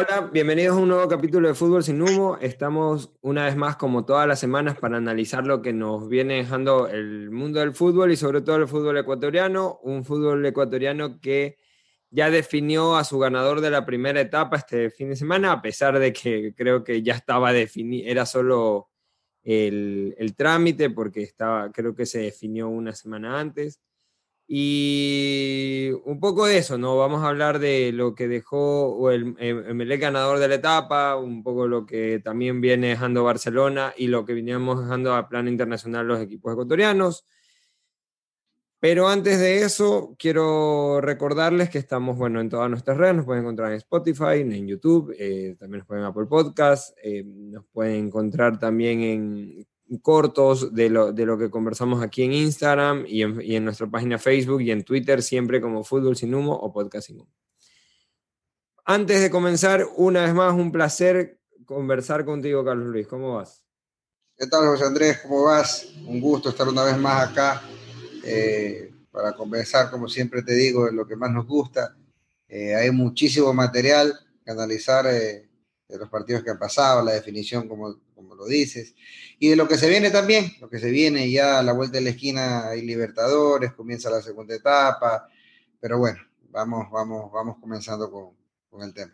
Hola, bienvenidos a un nuevo capítulo de Fútbol sin Humo. Estamos una vez más, como todas las semanas, para analizar lo que nos viene dejando el mundo del fútbol y sobre todo el fútbol ecuatoriano. Un fútbol ecuatoriano que ya definió a su ganador de la primera etapa este fin de semana, a pesar de que creo que ya estaba definido, era solo el, el trámite, porque estaba, creo que se definió una semana antes. Y un poco de eso, ¿no? Vamos a hablar de lo que dejó el, el ganador de la etapa, un poco lo que también viene dejando Barcelona y lo que veníamos dejando a plano internacional los equipos ecuatorianos. Pero antes de eso, quiero recordarles que estamos, bueno, en todas nuestras redes, nos pueden encontrar en Spotify, en YouTube, eh, también nos pueden Apple Podcast, eh, nos pueden encontrar también en cortos de lo, de lo que conversamos aquí en Instagram y en, nuestra página Facebook y en Twitter, siempre como Fútbol Sin Humo o Podcast Sin Humo. Antes de comenzar, una vez más, un placer conversar contigo, Carlos Luis. ¿Cómo vas? ¿Qué tal, José Andrés? ¿Cómo vas? Un gusto estar una vez más acá eh, para conversar, como siempre te digo, de lo que más nos gusta. Eh, hay muchísimo material que analizar eh, de los partidos que han pasado, la definición, como, como lo dices y de lo que se viene también, lo que se viene ya a la vuelta de la esquina hay Libertadores, comienza la segunda etapa, pero bueno, vamos, vamos, vamos comenzando con, con el tema.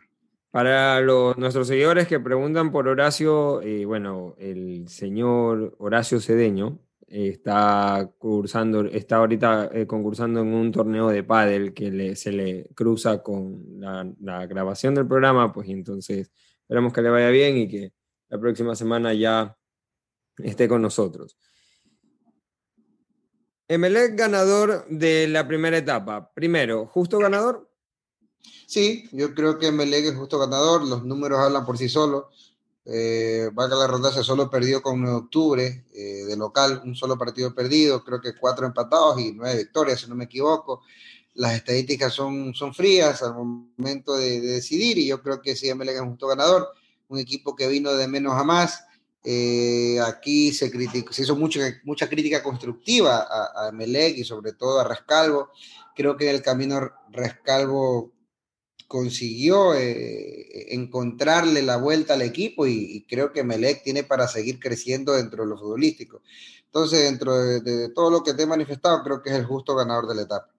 Para los, nuestros seguidores que preguntan por Horacio, eh, bueno, el señor Horacio Cedeño está cursando, está ahorita eh, concursando en un torneo de pádel que se le cruza con la, la grabación del programa, pues entonces esperamos que le vaya bien y que la próxima semana ya esté con nosotros. Emelec ganador de la primera etapa. Primero, ¿justo ganador? Sí, yo creo que Emelec es justo ganador. Los números hablan por sí solos. Eh, Vaca la Ronda se solo perdió con 9 de octubre eh, de local, un solo partido perdido, creo que cuatro empatados y nueve victorias, si no me equivoco. Las estadísticas son, son frías al momento de, de decidir y yo creo que sí, Emelec es un justo ganador. Un equipo que vino de menos a más, eh, aquí se, criticó, se hizo mucha, mucha crítica constructiva a, a y sobre todo a Rescalvo. Creo que en el camino Rescalvo consiguió eh, encontrarle la vuelta al equipo y, y, creo que Melec tiene para seguir creciendo dentro de lo futbolístico. Entonces, dentro de, de, todo lo que te he manifestado, creo que es el justo ganador de la etapa.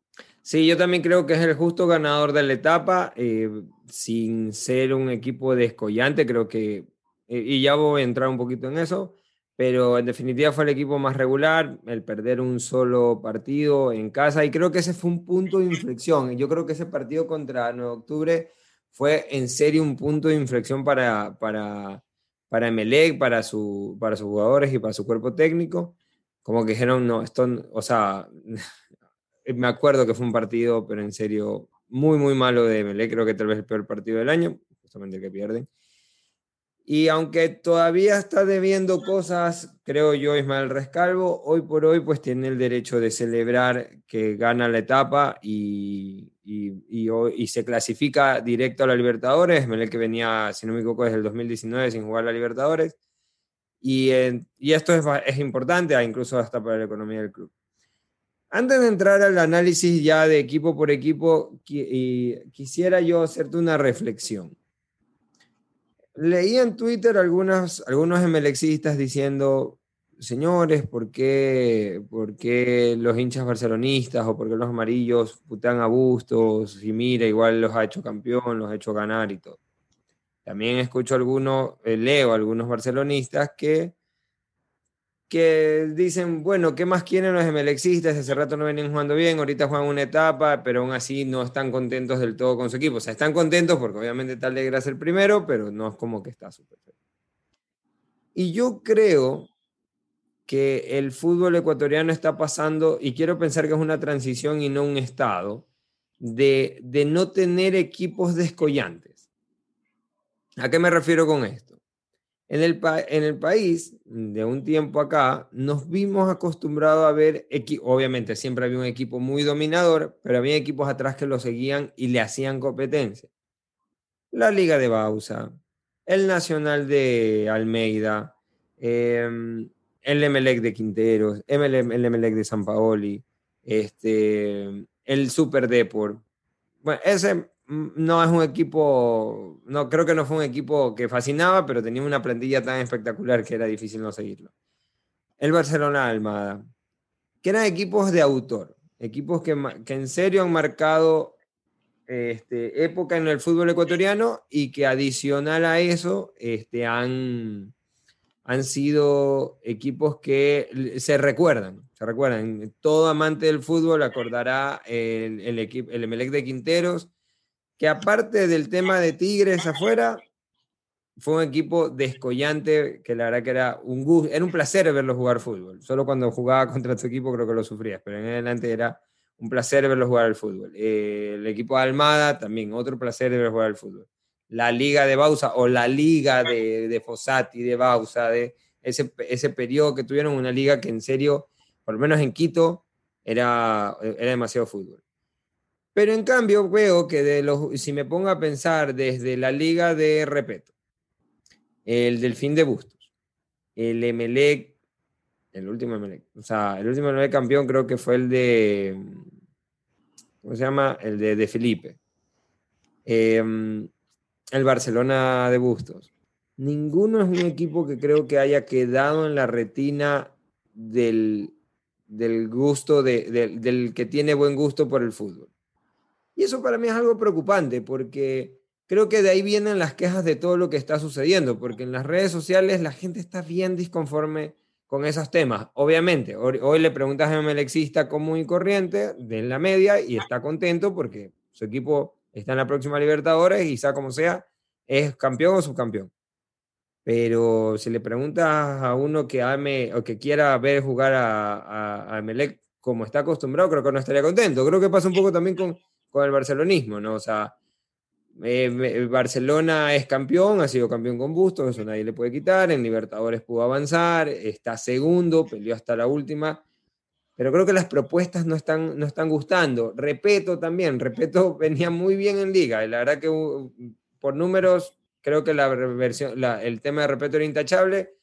Sí, yo también creo que es el justo ganador de la etapa, eh, sin ser un equipo descollante, creo que y ya voy a entrar un poquito en eso, pero en definitiva fue el equipo más regular, el perder un solo partido en casa, y creo que ese fue un punto de inflexión. Yo creo que ese partido contra 9 de octubre fue en serio un punto de inflexión para, para, para para, su, para sus jugadores y para su cuerpo técnico. Como que dijeron, no, esto, o sea, me acuerdo que fue un partido, pero en serio, muy, muy malo de Emelec, creo que tal vez el peor partido del año, justamente el que pierden. Y aunque todavía está debiendo cosas, creo yo, Ismael Rescalvo, hoy por hoy pues tiene el derecho de celebrar que gana la etapa y, se clasifica directo a la Libertadores. Melec que venía, si no me equivoco, desde el 2019 sin jugar a la Libertadores. Y, eh, esto es, es importante, incluso hasta para la economía del club. Antes de entrar al análisis ya de equipo por equipo, quisiera yo hacerte una reflexión. Leí en Twitter algunas, algunos emelexistas diciendo, señores, ¿por qué, ¿por qué, los hinchas barcelonistas o por qué los amarillos putean a Bustos? Y mira, igual los ha hecho campeón, los ha hecho ganar y todo. También escucho algunos, eh, leo algunos barcelonistas que que dicen, bueno, ¿qué más quieren los emelexistas? Hace rato no venían jugando bien, ahorita juegan una etapa, pero aún así no están contentos del todo con su equipo. O sea, están contentos porque obviamente tal de el primero, pero no es como que está súper. Y yo creo que el fútbol ecuatoriano está pasando, y quiero pensar que es una transición y no un estado, de, de no tener equipos descollantes. ¿A qué me refiero con esto? En el, en el país, de un tiempo acá, nos vimos acostumbrados a ver, obviamente siempre había un equipo muy dominador, pero había equipos atrás que lo seguían y le hacían competencia. La Liga de Bausa, el Nacional de Almeida, eh, el Emelec de Quinteros, el Emelec de San Paoli, este, el Super Deport. Bueno, ese no es un equipo, no creo que no fue un equipo que fascinaba, pero tenía una plantilla tan espectacular que era difícil no seguirlo. El Barcelona Almada, que eran equipos de autor, equipos que, que en serio han marcado este, época en el fútbol ecuatoriano y que adicional a eso este, han, han sido equipos que se recuerdan, se recuerdan. Todo amante del fútbol acordará el, el, equipo, el Emelec de Quinteros, que aparte del tema de Tigres afuera, fue un equipo descollante, que la verdad que era un gusto, era un placer verlo jugar fútbol. Solo cuando jugaba contra tu equipo creo que lo sufrías, pero en adelante era un placer verlo jugar al fútbol. Eh, el equipo de Almada también, otro placer verlo jugar al fútbol la liga de Bausa o la liga de, de Fossati, de Bausa, de ese, ese periodo que tuvieron, una liga que en serio, por lo menos en Quito, era, era demasiado fútbol. Pero en cambio veo que de los, si me pongo a pensar desde la liga de Repeto, el Delfín de Bustos, el Emelec, el último Emelec, o sea, el último Emelec campeón creo que fue el de, ¿cómo se llama? El de, de Felipe. Eh, el Barcelona de Bustos. Ninguno es un equipo que creo que haya quedado en la retina del, del gusto, de, del que tiene buen gusto por el fútbol. Y eso para mí es algo preocupante porque creo que de ahí vienen las quejas de todo lo que está sucediendo, porque en las redes sociales la gente está bien disconforme con esos temas. Obviamente, hoy, le preguntas a un melexista común y corriente de la media y está contento porque su equipo está en la próxima Libertadores y sea como sea, es campeón o subcampeón. Pero si le preguntas a uno que ame o que quiera ver jugar a, a, Melec como está acostumbrado, creo que no estaría contento. Creo que pasa un poco también con, con el barcelonismo, ¿no? O sea, eh, Barcelona es campeón, ha sido campeón con Bustos, eso nadie le puede quitar. En Libertadores pudo avanzar, está segundo, peleó hasta la última pero creo que las propuestas no están, no están gustando. Repeto también, Repeto venía muy bien en liga, la verdad que uh, por números creo que la versión, el tema de Repeto era intachable,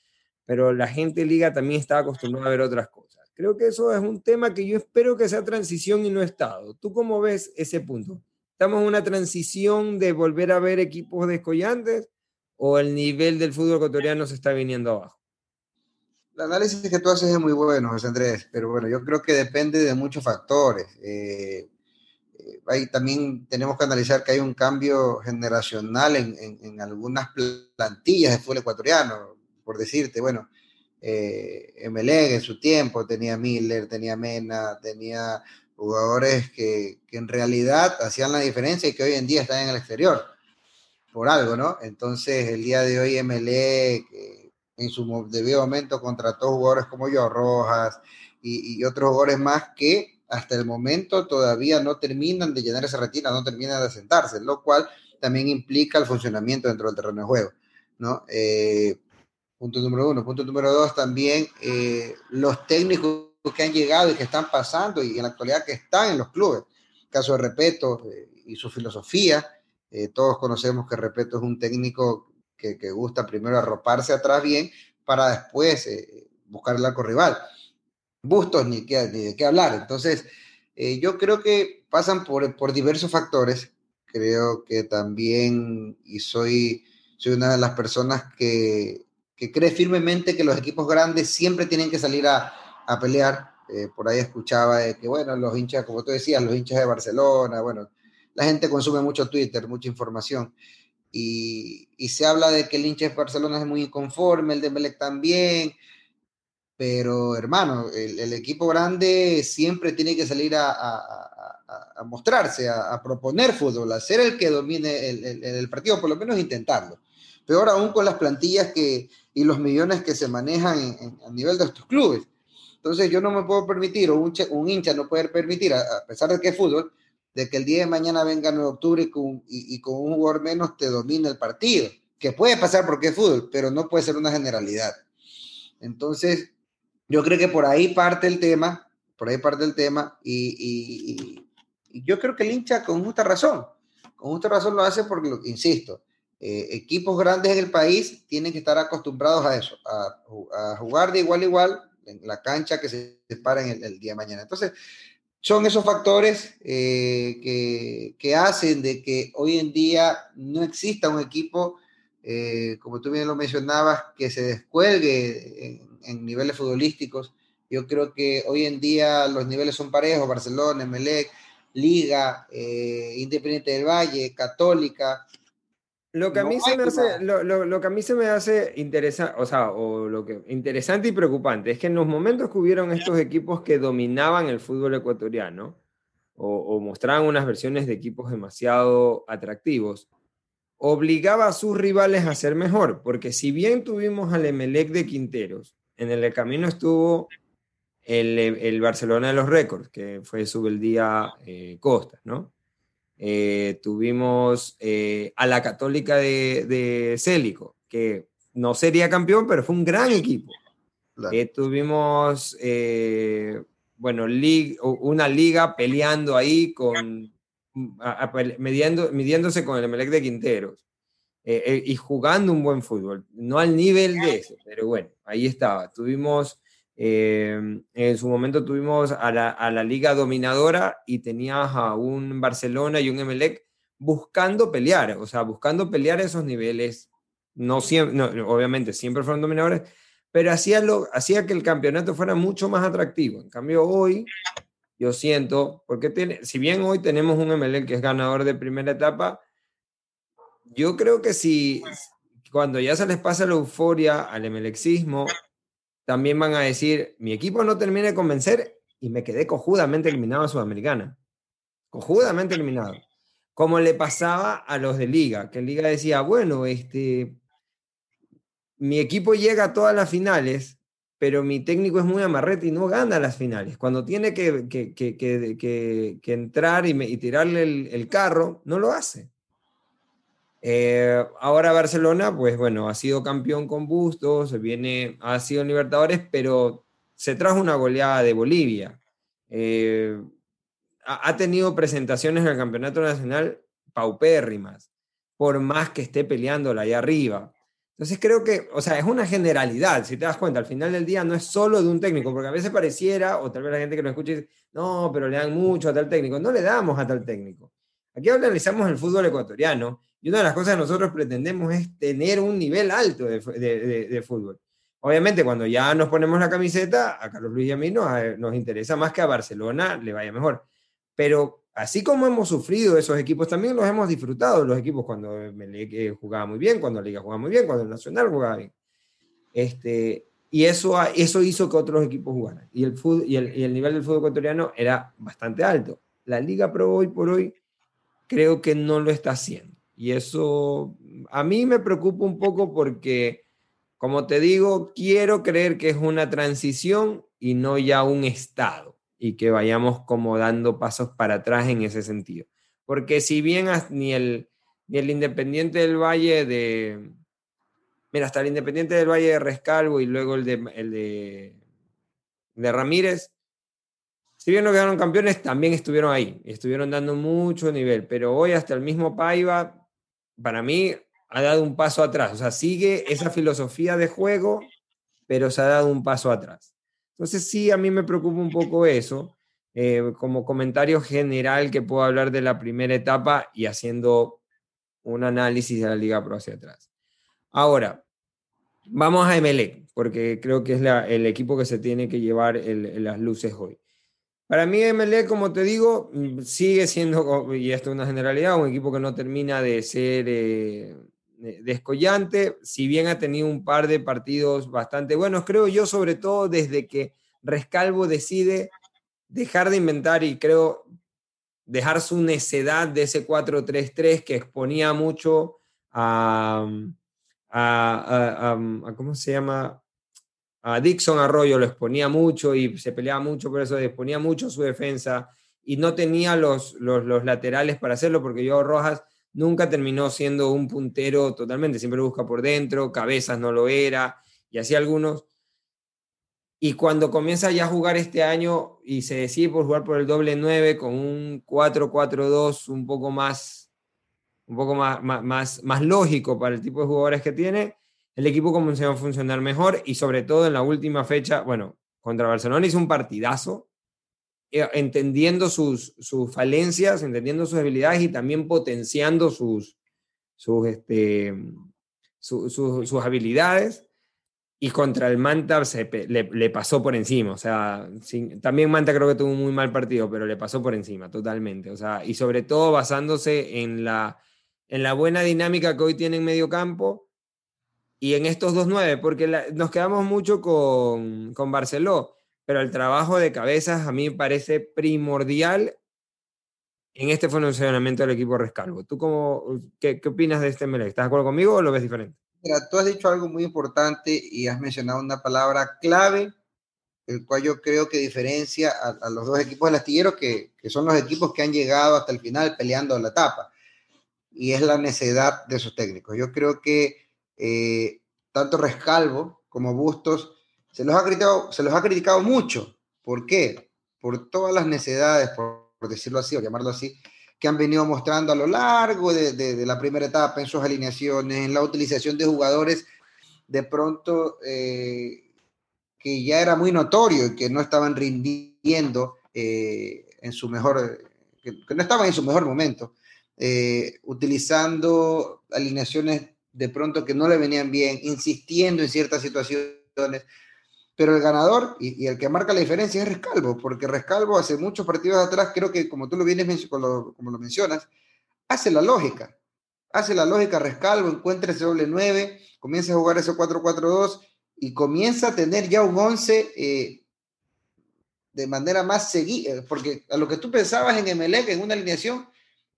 pero la gente en liga también estaba acostumbrada a ver otras cosas. Creo que eso es un tema que yo espero que sea transición y no estado. ¿Tú cómo ves ese punto? ¿Estamos en una transición de volver a ver equipos descollantes o el nivel del fútbol ecuatoriano se está viniendo abajo? El análisis que tú haces es muy bueno, José Andrés, pero bueno, yo creo que depende de muchos factores. Eh, eh, ahí también tenemos que analizar que hay un cambio generacional en, en, algunas plantillas de fútbol ecuatoriano. Por decirte, bueno, eh, en su tiempo tenía Miller, tenía Mena, tenía jugadores que, que, en realidad hacían la diferencia y que hoy en día están en el exterior, por algo, ¿no? Entonces, el día de hoy MLE en su debido momento contrató jugadores como yo, Rojas y, otros jugadores más que hasta el momento todavía no terminan de llenar esa retina, no terminan de asentarse, lo cual también implica el funcionamiento dentro del terreno de juego, ¿no? Eh, punto número uno. Punto número dos, también eh, los técnicos que han llegado y que están pasando y en la actualidad que están en los clubes. Caso de Repeto eh, y su filosofía. todos conocemos que Repeto es un técnico que, gusta primero arroparse atrás bien para después eh, buscar el arco rival. Bustos ni, de qué hablar. Entonces, eh, yo creo que pasan por, por diversos factores. Creo que también, y soy, soy una de las personas que, que cree firmemente que los equipos grandes siempre tienen que salir a, a pelear. Eh, por ahí escuchaba de que, bueno, los hinchas, como tú decías, los hinchas de Barcelona, bueno, la gente consume mucho Twitter, mucha información. Y, se habla de que el hincha de Barcelona es muy inconforme, el de Melec también, pero hermano, el, equipo grande siempre tiene que salir a, a, mostrarse, a, proponer fútbol, a ser el que domine el, el, partido, por lo menos intentarlo. Peor aún con las plantillas que, y los millones que se manejan a nivel de estos clubes. Entonces yo no me puedo permitir, o un, un hincha no puede permitir, a, pesar de que es fútbol, de que el día de mañana venga 9 de octubre y con, y, con un jugador menos te domine el partido, que puede pasar porque es fútbol, pero no puede ser una generalidad. Entonces, yo creo que por ahí parte el tema, por ahí parte el tema, y, yo creo que el hincha con justa razón, con justa razón lo hace porque, insisto, eh, equipos grandes en el país tienen que estar acostumbrados a eso, a, jugar de igual a igual en la cancha que se para en el, día de mañana. Entonces, son esos factores eh, que, que, hacen de que hoy en día no exista un equipo, eh, como tú bien lo mencionabas, que se descuelgue en, en, niveles futbolísticos. Yo creo que hoy en día los niveles son parejos, Barcelona, Emelec, Liga, eh, Independiente del Valle, Católica, lo que, a mí se me hace, lo, lo, que a mí se me hace interesante, o sea, o lo que, interesante y preocupante es que en los momentos que hubieron estos equipos que dominaban el fútbol ecuatoriano o, o mostraban unas versiones de equipos demasiado atractivos, obligaba a sus rivales a ser mejor, porque si bien tuvimos al Emelec de Quinteros, en el camino estuvo el, el Barcelona de los récords, que fue Subeldía eh, Costa, ¿no? Eh, tuvimos eh, a la Católica de, de Célico, que no sería campeón, pero fue un gran equipo. Eh, tuvimos, bueno, una liga peleando ahí con, midiendo, midiéndose con el Emelec de Quinteros y jugando un buen fútbol. No al nivel de eso, pero bueno, ahí estaba. Tuvimos Em, en su momento tuvimos a la, liga dominadora y tenías a un Barcelona y un Emelec buscando pelear, o sea, buscando pelear esos niveles. No siempre, obviamente siempre fueron dominadores, pero hacía, lo, hacía que el campeonato fuera mucho más atractivo. En cambio, hoy yo siento, porque tiene, si bien hoy tenemos un Emelec que es ganador de primera etapa, yo creo que si cuando ya se les pasa la euforia al emelexismo, también van a decir, mi equipo no termina de convencer y me quedé cojudamente eliminado a Sudamericana. Cojudamente eliminado. Como le pasaba a los de Liga, que Liga decía, bueno, este, mi equipo llega a todas las finales, pero mi técnico es muy amarrete y no gana las finales. Cuando tiene que, que, que, entrar y, tirarle el, carro, no lo hace. Eh, ahora Barcelona, pues bueno, ha sido campeón con Bustos, viene, ha sido Libertadores, pero se trajo una goleada de Bolivia. Eh, ha, tenido presentaciones en el Campeonato Nacional paupérrimas, por más que esté peleándola ahí arriba. Entonces creo que, o sea, es una generalidad, si te das cuenta, al final del día no es solo de un técnico, porque a veces pareciera, o tal vez la gente que lo escuche dice, no, pero le dan mucho a tal técnico. No le damos a tal técnico. Aquí analizamos el fútbol ecuatoriano y una de las cosas que nosotros pretendemos es tener un nivel alto de, de, fútbol. Obviamente, cuando ya nos ponemos la camiseta, a Carlos Luis y a mí nos, nos interesa más que a Barcelona le vaya mejor. Pero así como hemos sufrido esos equipos, también los hemos disfrutado, los equipos cuando Melec jugaba muy bien, cuando la Liga jugaba muy bien, cuando el Nacional jugaba bien. Este, y eso, eso hizo que otros equipos jugaran. Y el, fútbol, y el, y el nivel del fútbol ecuatoriano era bastante alto. La Liga Pro hoy por hoy creo que no lo está haciendo. Y eso a mí me preocupa un poco porque, como te digo, quiero creer que es una transición y no ya un estado y que vayamos como dando pasos para atrás en ese sentido. Porque si bien ni el, ni el Independiente del Valle de... Mira, hasta el Independiente del Valle de Rescalvo y luego el de, el de, de Ramírez, si bien no quedaron campeones, también estuvieron ahí, estuvieron dando mucho nivel, pero hoy hasta el mismo Paiva para mí ha dado un paso atrás. O sea, sigue esa filosofía de juego, pero se ha dado un paso atrás. Entonces sí, a mí me preocupa un poco eso. Eh, como comentario general que puedo hablar de la primera etapa y haciendo un análisis de la Liga Pro hacia atrás. Ahora, vamos a Emelec, porque creo que es el equipo que se tiene que llevar las luces hoy. Para mí, MLE, como te digo, mm, sigue siendo, y esto es una generalidad, un equipo que no termina de ser eh, descollante, si bien ha tenido un par de partidos bastante buenos, creo yo, sobre todo desde que Rescalvo decide dejar de inventar y creo dejar su necedad de ese 4-3-3 que exponía mucho a, a, a, ¿cómo se llama? A Dixon Arroyo lo exponía mucho y se peleaba mucho, por eso exponía mucho su defensa y no tenía los, los, laterales para hacerlo porque yo Rojas nunca terminó siendo un puntero totalmente, siempre busca por dentro, Cabezas no lo era y así algunos. Y cuando comienza ya a jugar este año y se decide por jugar por el doble 9 con un 4-4-2 un poco más un poco más, más, más lógico para el tipo de jugadores que tiene, el equipo comenzó a funcionar mejor y sobre todo en la última fecha, bueno, contra Barcelona hizo un partidazo eh, entendiendo sus, sus falencias, entendiendo sus habilidades y también potenciando sus, sus, este, sus habilidades. Y contra el Manta se, le, pasó por encima. O sea, también Manta creo que tuvo un muy mal partido, pero le pasó por encima totalmente. O sea, y sobre todo basándose en la, en la buena dinámica que hoy tiene en medio campo y en estos dos nueve, porque nos quedamos mucho con, con Barceló, pero el trabajo de cabezas a mí me parece primordial en este funcionamiento del equipo Rescalvo. ¿Tú cómo, qué, qué opinas de este MLE? ¿Estás de acuerdo conmigo o lo ves diferente? Mira, tú has dicho algo muy importante y has mencionado una palabra clave, el cual yo creo que diferencia a, los dos equipos del astillero, que, que, son los equipos que han llegado hasta el final peleando la etapa, y es la necedad de sus técnicos. Yo creo que eh, tanto Rescalvo como Bustos se los, ha criticado, se los ha criticado mucho. ¿Por qué? Por todas las necedades, por, decirlo así, o llamarlo así, que han venido mostrando a lo largo de, la primera etapa en sus alineaciones, en la utilización de jugadores, de pronto eh, que ya era muy notorio y que no estaban rindiendo eh, en su mejor, que, no estaban en su mejor momento, utilizando alineaciones de pronto que no le venían bien, insistiendo en ciertas situaciones. Pero el ganador y, el que marca la diferencia es Rescalvo, porque Rescalvo hace muchos partidos atrás, creo que como tú lo vienes como lo mencionas, hace la lógica. Hace la lógica Rescalvo, encuentra ese doble 9, comienza a jugar ese 4-4-2 y comienza a tener ya un 11 eh, de manera más seguida, porque a lo que tú pensabas en Emelec, en una alineación,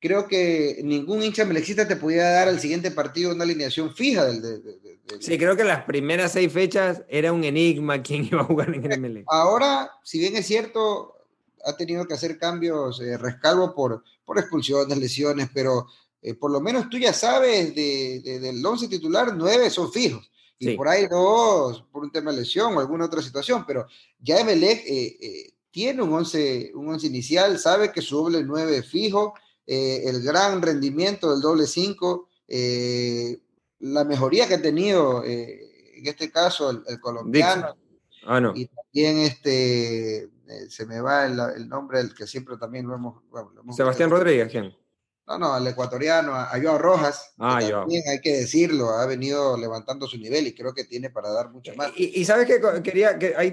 creo que ningún hincha melexista te podía dar al siguiente partido una alineación fija del, Sí, creo que las primeras seis fechas era un enigma quién iba a jugar en el MLE. Ahora, si bien es cierto, ha tenido que hacer cambios eh, rescalvo por, por expulsiones, lesiones, pero eh, por lo menos tú ya sabes del 11 titular, nueve son fijos. Y por ahí dos por un tema de lesión o alguna otra situación, pero ya Emelec eh, tiene un 11, un once inicial, sabe que su doble 9 es fijo, eh, el gran rendimiento del doble 5, eh, la mejoría que ha tenido, eh, en este caso, el, colombiano. Ah, no. Y también este, se me va el, nombre del que siempre también lo hemos... Sebastián Rodríguez, ¿quién? No, no, al ecuatoriano, a Joao Rojas. Ah, también hay que decirlo, ha venido levantando su nivel y creo que tiene para dar mucho más. Y, sabes que quería, que ahí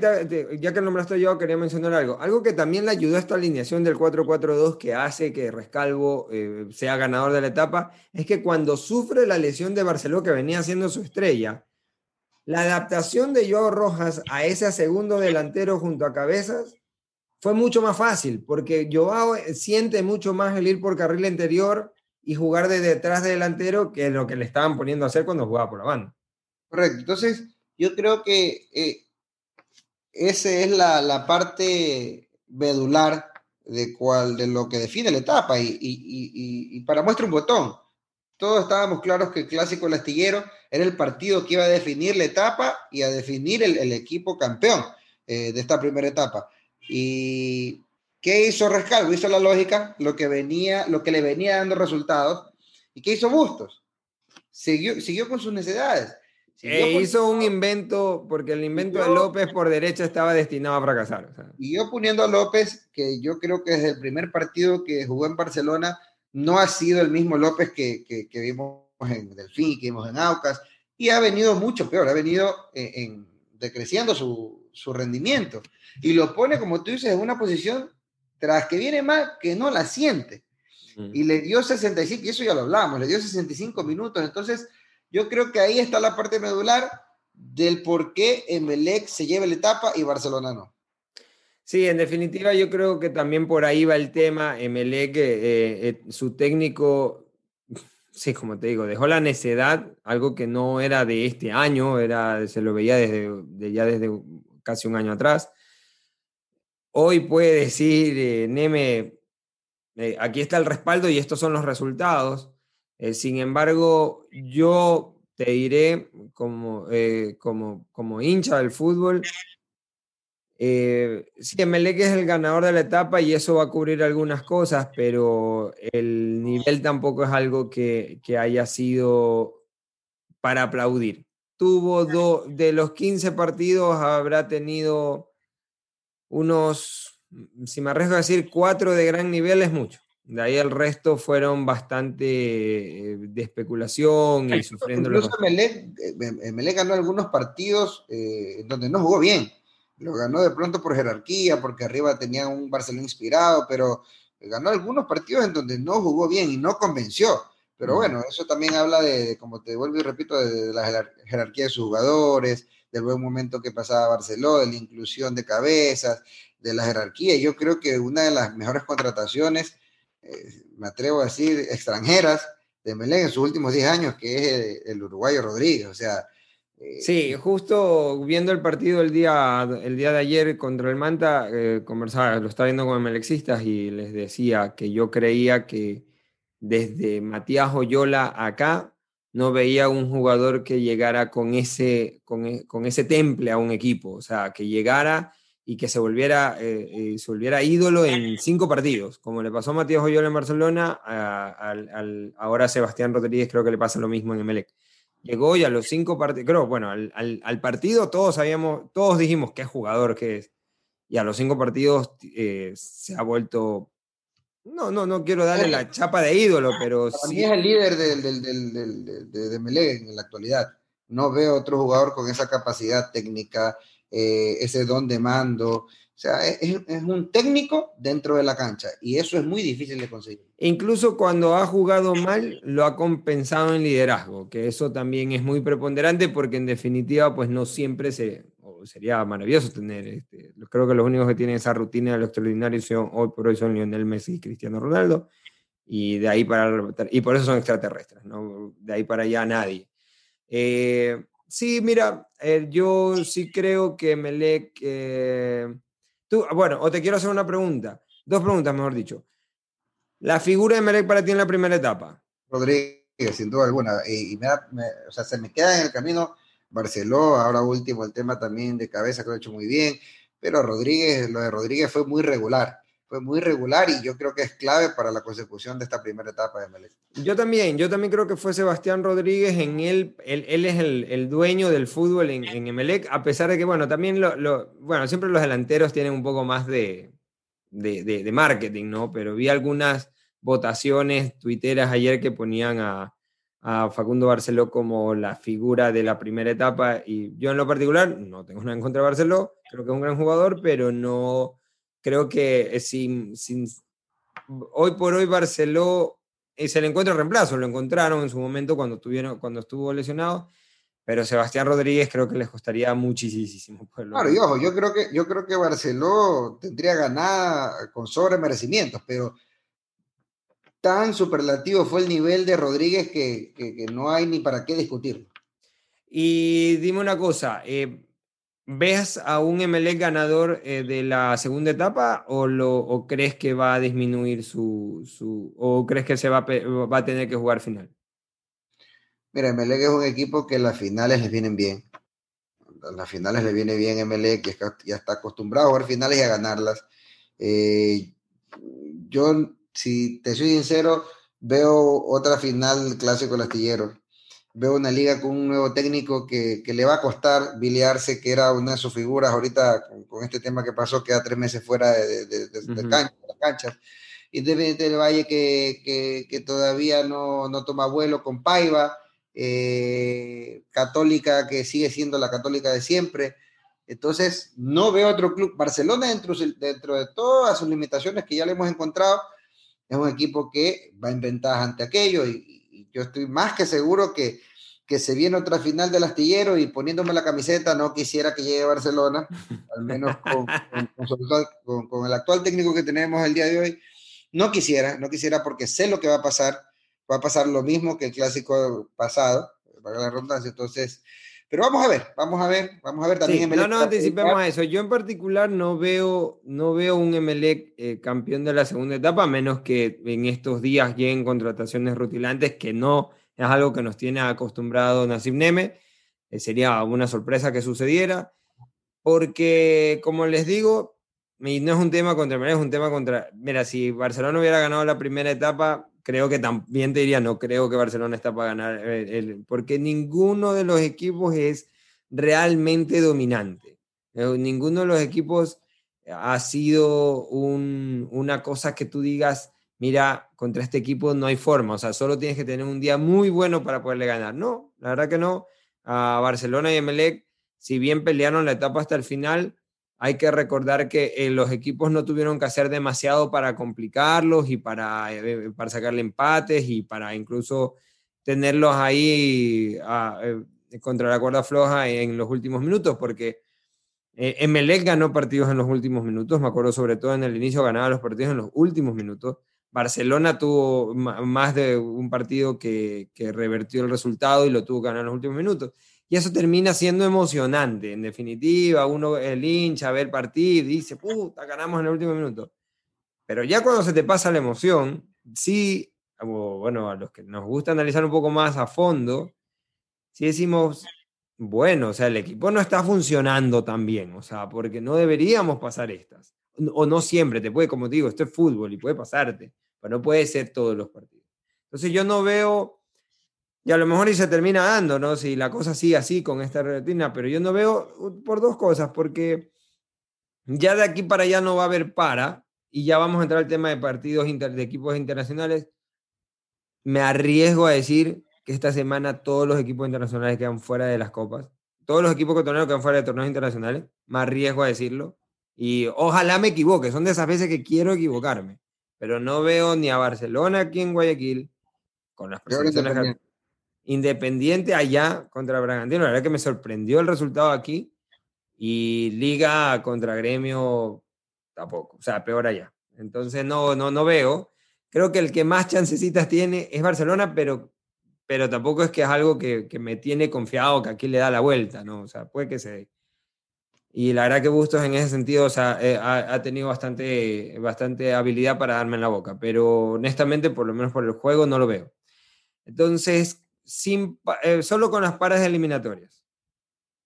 ya que nombraste yo, quería mencionar algo. Algo que también le ayudó a esta alineación del 4-4-2 que hace que Rescalvo eh, sea ganador de la etapa, es que cuando sufre la lesión de Barceló, que venía siendo su estrella, la adaptación de Joao Rojas a ese segundo delantero junto a Cabezas fue mucho más fácil, porque Joao eh, siente mucho más el ir por carril interior y jugar de detrás de delantero que lo que le estaban poniendo a hacer cuando jugaba por la banda. Correcto, entonces yo creo que eh, esa es la, parte medular de, cual, de lo que define la etapa y, y, para muestra un botón. Todos estábamos claros que el clásico el astillero era el partido que iba a definir la etapa y a definir el, equipo campeón eh, de esta primera etapa. ¿Y qué hizo Rescalvo? Hizo la lógica, lo que, venía, lo que le venía dando resultados. ¿Y qué hizo Bustos? Siguió, siguió con sus necesidades. E hizo un invento, porque el invento de López por derecha estaba destinado a fracasar. Y yo poniendo a López, que yo creo que desde el primer partido que jugó en Barcelona, no ha sido el mismo López que, que, vimos en Delfín, que vimos en Aucas, y ha venido mucho peor, ha venido en, decreciendo su, su rendimiento y lo pone, como tú dices, en una posición tras que viene mal, que no la siente. Mm. Y le dio 65, y eso ya lo hablamos, le dio 65 minutos. Entonces, yo creo que ahí está la parte medular del por qué Emelec se lleva la etapa y Barcelona no. Sí, en definitiva, yo creo que también por ahí va el tema. Emelec, eh, eh, su técnico, sí, como te digo, dejó la necedad, algo que no era de este año, era, se lo veía desde, ya desde casi un año atrás. Hoy puede decir, eh, Neme, eh, aquí está el respaldo y estos son los resultados. Eh, sin embargo, yo te diré como, como, hincha del fútbol, sí, Emelec es el ganador de la etapa y eso va a cubrir algunas cosas, pero el nivel tampoco es algo que, que haya sido para aplaudir. Tuvo dos, de los 15 partidos, habrá tenido unos si me arriesgo a decir cuatro de gran nivel es mucho. De ahí el resto fueron bastante eh, de especulación y sufriendo. Incluso Melec, eh, ganó algunos partidos eh, donde no jugó bien. Lo ganó de pronto por jerarquía, porque arriba tenía un Barcelona inspirado, pero ganó algunos partidos en donde no jugó bien y no convenció. Pero bueno, eso también habla de, como te vuelvo y repito, de, la jerarquía de sus jugadores, del buen momento que pasaba Barcelona, de la inclusión de cabezas, de la jerarquía. Yo creo que una de las mejores contrataciones, eh, me atrevo a decir, extranjeras de Melén en sus últimos 10 años, que es el, uruguayo Rodríguez. O sea, eh, Sí, justo viendo el partido el día, el día de ayer contra el Manta, eh, conversaba, lo estaba viendo con melexistas y les decía que yo creía que desde Matías Oyola acá, no veía un jugador que llegara con ese, con, e, con, ese temple a un equipo, o sea, que llegara y que se volviera, eh, eh, se volviera ídolo en cinco partidos, como le pasó a Matías Oyola en Barcelona, al, ahora Sebastián Rodríguez creo que le pasa lo mismo en Emelec. Llegó y a los cinco partidos, creo, bueno, al, al, partido todos sabíamos, todos dijimos qué jugador que es, y a los cinco partidos eh, se ha vuelto no, no, no quiero darle la chapa de ídolo, pero sí. es el líder del, del, del, de, de Melé en la actualidad. No veo otro jugador con esa capacidad técnica, eh, ese don de mando. O sea, es, es, un técnico dentro de la cancha y eso es muy difícil de conseguir. Incluso cuando ha jugado mal, lo ha compensado en liderazgo, que eso también es muy preponderante porque en definitiva, pues no siempre se, sería maravilloso tener, este, creo que los únicos que tienen esa rutina de lo extraordinario son, hoy por hoy son Lionel Messi y Cristiano Ronaldo, y de ahí para, y por eso son extraterrestres, ¿no? de ahí para allá nadie. Eh, sí, mira, eh, yo sí creo que Melec, eh, tú, bueno, o te quiero hacer una pregunta, dos preguntas mejor dicho. La figura de Melec para ti en la primera etapa. Rodríguez, sin duda alguna, y, me, o sea, se me queda en el camino Barceló, ahora último el tema también de cabeza que lo ha hecho muy bien, pero Rodríguez, lo de Rodríguez fue muy regular, fue muy regular y yo creo que es clave para la consecución de esta primera etapa de Melec. Yo también, yo también creo que fue Sebastián Rodríguez, en él, él, es el, el, dueño del fútbol en, en Emelec, a pesar de que, bueno, también lo, lo, bueno, siempre los delanteros tienen un poco más de, de, de, de marketing, ¿no? Pero vi algunas votaciones tuiteras ayer que ponían a, a Facundo Barceló como la figura de la primera etapa y yo en lo particular no tengo nada en contra de Barceló, creo que es un gran jugador, pero no creo que sin, sin hoy por hoy Barceló es el encuentro reemplazo, lo encontraron en su momento cuando, tuvieron, cuando estuvo lesionado, pero Sebastián Rodríguez creo que les costaría muchísimo. Claro, y ojo, yo creo que, yo creo que Barceló tendría ganada con sobremerecimientos, pero tan superlativo fue el nivel de Rodríguez que, que, no hay ni para qué discutirlo. Y dime una cosa, eh, ¿ves a un MLE ganador eh, de la segunda etapa o, lo, o crees que va a disminuir su, su o crees que se va a, va a tener que jugar final? Mira, MLE es un equipo que las finales les vienen bien. Las finales le viene bien MLE, que ya está acostumbrado a jugar finales y a ganarlas. Eh, yo si te soy sincero, veo otra final clásico del astillero. Veo una liga con un nuevo técnico que, que le va a costar biliarse, que era una de sus figuras ahorita con, este tema que pasó, queda tres meses fuera de, de, de, de cancha, canchas. Independiente del Valle que, que, que todavía no, no, toma vuelo con Paiva, eh, Católica que sigue siendo la Católica de siempre. Entonces, no veo otro club. Barcelona, dentro, dentro de todas sus limitaciones que ya le hemos encontrado, es un equipo que va en ventaja ante aquello y, yo estoy más que seguro que, que se viene otra final del astillero y poniéndome la camiseta no quisiera que llegue Barcelona, al menos con, con, con, el actual técnico que tenemos el día de hoy. No quisiera, no quisiera porque sé lo que va a pasar. Va a pasar lo mismo que el clásico pasado, para la redundancia. Entonces, pero vamos a ver, vamos a ver, vamos a ver también. Sí, no, no anticipemos a eso. Yo en particular no veo, no veo un Emelec eh, campeón de la segunda etapa, a menos que en estos días lleguen contrataciones rutilantes, que no es algo que nos tiene acostumbrado Nasib Neme. Eh, sería una sorpresa que sucediera, porque como les digo, no es un tema contra Emelec, es un tema contra. Mira, si Barcelona hubiera ganado la primera etapa, creo que también te diría, no creo que Barcelona está para ganar, eh, el, porque ninguno de los equipos es realmente dominante. Eh, ninguno de los equipos ha sido una cosa que tú digas, mira, contra este equipo no hay forma, o sea, solo tienes que tener un día muy bueno para poderle ganar. No, la verdad que no. A Barcelona y Emelec, si bien pelearon la etapa hasta el final, hay que recordar que eh, los equipos no tuvieron que hacer demasiado para complicarlos y para, eh, para sacarle empates y para incluso tenerlos ahí ah, eh, contra la cuerda floja en los últimos minutos, porque Emelec ganó partidos en los últimos minutos, me acuerdo sobre todo en el inicio ganaba los partidos en los últimos minutos. Barcelona tuvo más de un partido que, que revertió el resultado y lo tuvo que ganar en los últimos minutos. Y eso termina siendo emocionante. En definitiva, uno, el hincha, ve el partido y dice, puta, ganamos en el último minuto. Pero ya cuando se te pasa la emoción, sí, bueno, a los que nos gusta analizar un poco más a fondo, sí decimos, bueno, o sea, el equipo no está funcionando tan bien, o sea, porque no deberíamos pasar estas. O no siempre, te puede, como te digo, esto es fútbol y puede pasarte, pero no puede ser todos los partidos. Entonces yo no veo y a lo mejor y se termina dando, ¿no? Si la cosa sigue así con esta rutina, pero yo no veo uh, por dos cosas, porque ya de aquí para allá no va a haber para, y ya vamos a entrar al tema de partidos de equipos internacionales. Me arriesgo a decir que esta semana todos los equipos internacionales quedan fuera de las copas. Todos los equipos cotoneros quedan fuera de torneos internacionales. Me arriesgo a decirlo. Y ojalá me equivoque. Son de esas veces que quiero equivocarme. Pero no veo ni a Barcelona aquí en Guayaquil, con las presentaciones Independiente allá contra Bragantino, la verdad que me sorprendió el resultado aquí. Y Liga contra Gremio tampoco, o sea, peor allá. Entonces no, no, no veo. Creo que el que más chancecitas tiene es Barcelona, pero, pero tampoco es que es algo que, que me tiene confiado que aquí le da la vuelta, ¿no? O sea, puede que se Y la verdad que Bustos en ese sentido o sea, eh, ha, ha, tenido bastante, bastante habilidad para darme en la boca, pero honestamente, por lo menos por el juego, no lo veo. Entonces, eh, solo con las paras eliminatorias,